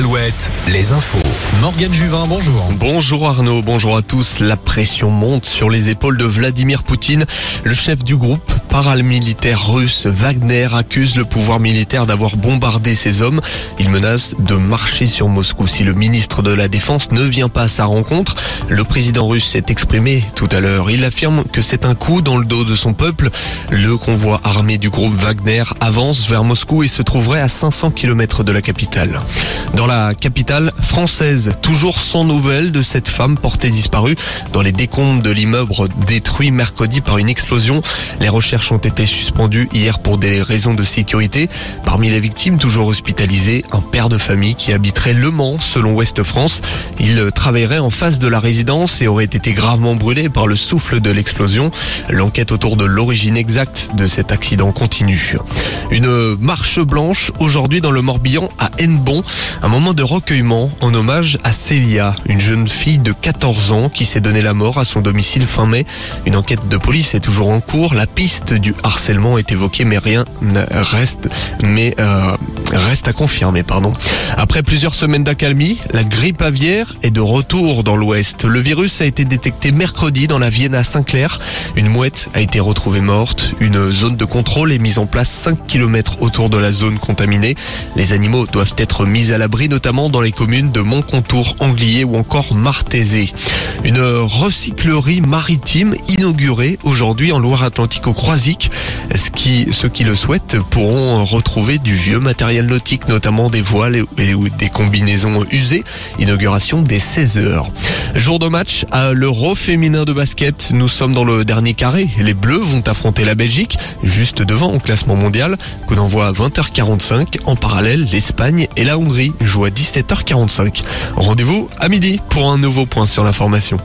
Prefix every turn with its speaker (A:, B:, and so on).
A: al Les infos.
B: Morgane Juvin, bonjour.
C: Bonjour Arnaud, bonjour à tous. La pression monte sur les épaules de Vladimir Poutine. Le chef du groupe paramilitaire russe Wagner accuse le pouvoir militaire d'avoir bombardé ses hommes. Il menace de marcher sur Moscou si le ministre de la Défense ne vient pas à sa rencontre. Le président russe s'est exprimé tout à l'heure. Il affirme que c'est un coup dans le dos de son peuple. Le convoi armé du groupe Wagner avance vers Moscou et se trouverait à 500 km de la capitale. Dans la capitale française, toujours sans nouvelles de cette femme portée disparue dans les décombres de l'immeuble détruit mercredi par une explosion. Les recherches ont été suspendues hier pour des raisons de sécurité. Parmi les victimes, toujours hospitalisées, un père de famille qui habiterait Le Mans, selon Ouest France. Il travaillerait en face de la résidence et aurait été gravement brûlé par le souffle de l'explosion. L'enquête autour de l'origine exacte de cet accident continue. Une marche blanche aujourd'hui dans le Morbihan à Hennebon. Un moment de recueillement en hommage à Célia, une jeune fille de 14 ans qui s'est donné la mort à son domicile fin mai. Une enquête de police est toujours en cours. La piste du harcèlement est évoquée, mais rien ne reste, mais euh, reste à confirmer, pardon. Après plusieurs semaines d'accalmie, la grippe aviaire est de retour dans l'Ouest. Le virus a été détecté mercredi dans la Vienne Saint-Clair. Une mouette a été retrouvée morte. Une zone de contrôle est mise en place 5 km autour de la zone contaminée. Les animaux doivent être mis à l'abri notamment dans les communes de Montcontour, Anglier ou encore Martézé. Une recyclerie maritime inaugurée aujourd'hui en Loire-Atlantique au Croisic. Ce qui, ceux qui le souhaitent pourront retrouver du vieux matériel notamment des voiles et, des combinaisons usées. Inauguration dès 16 heures. Jour de match à l'Euro féminin de basket. Nous sommes dans le dernier carré. Les Bleus vont affronter la Belgique, juste devant au classement mondial. Coup d'envoi à 20h45. En parallèle, l'Espagne et la Hongrie jouent à 17h45. Rendez-vous à midi pour un nouveau point sur l'information.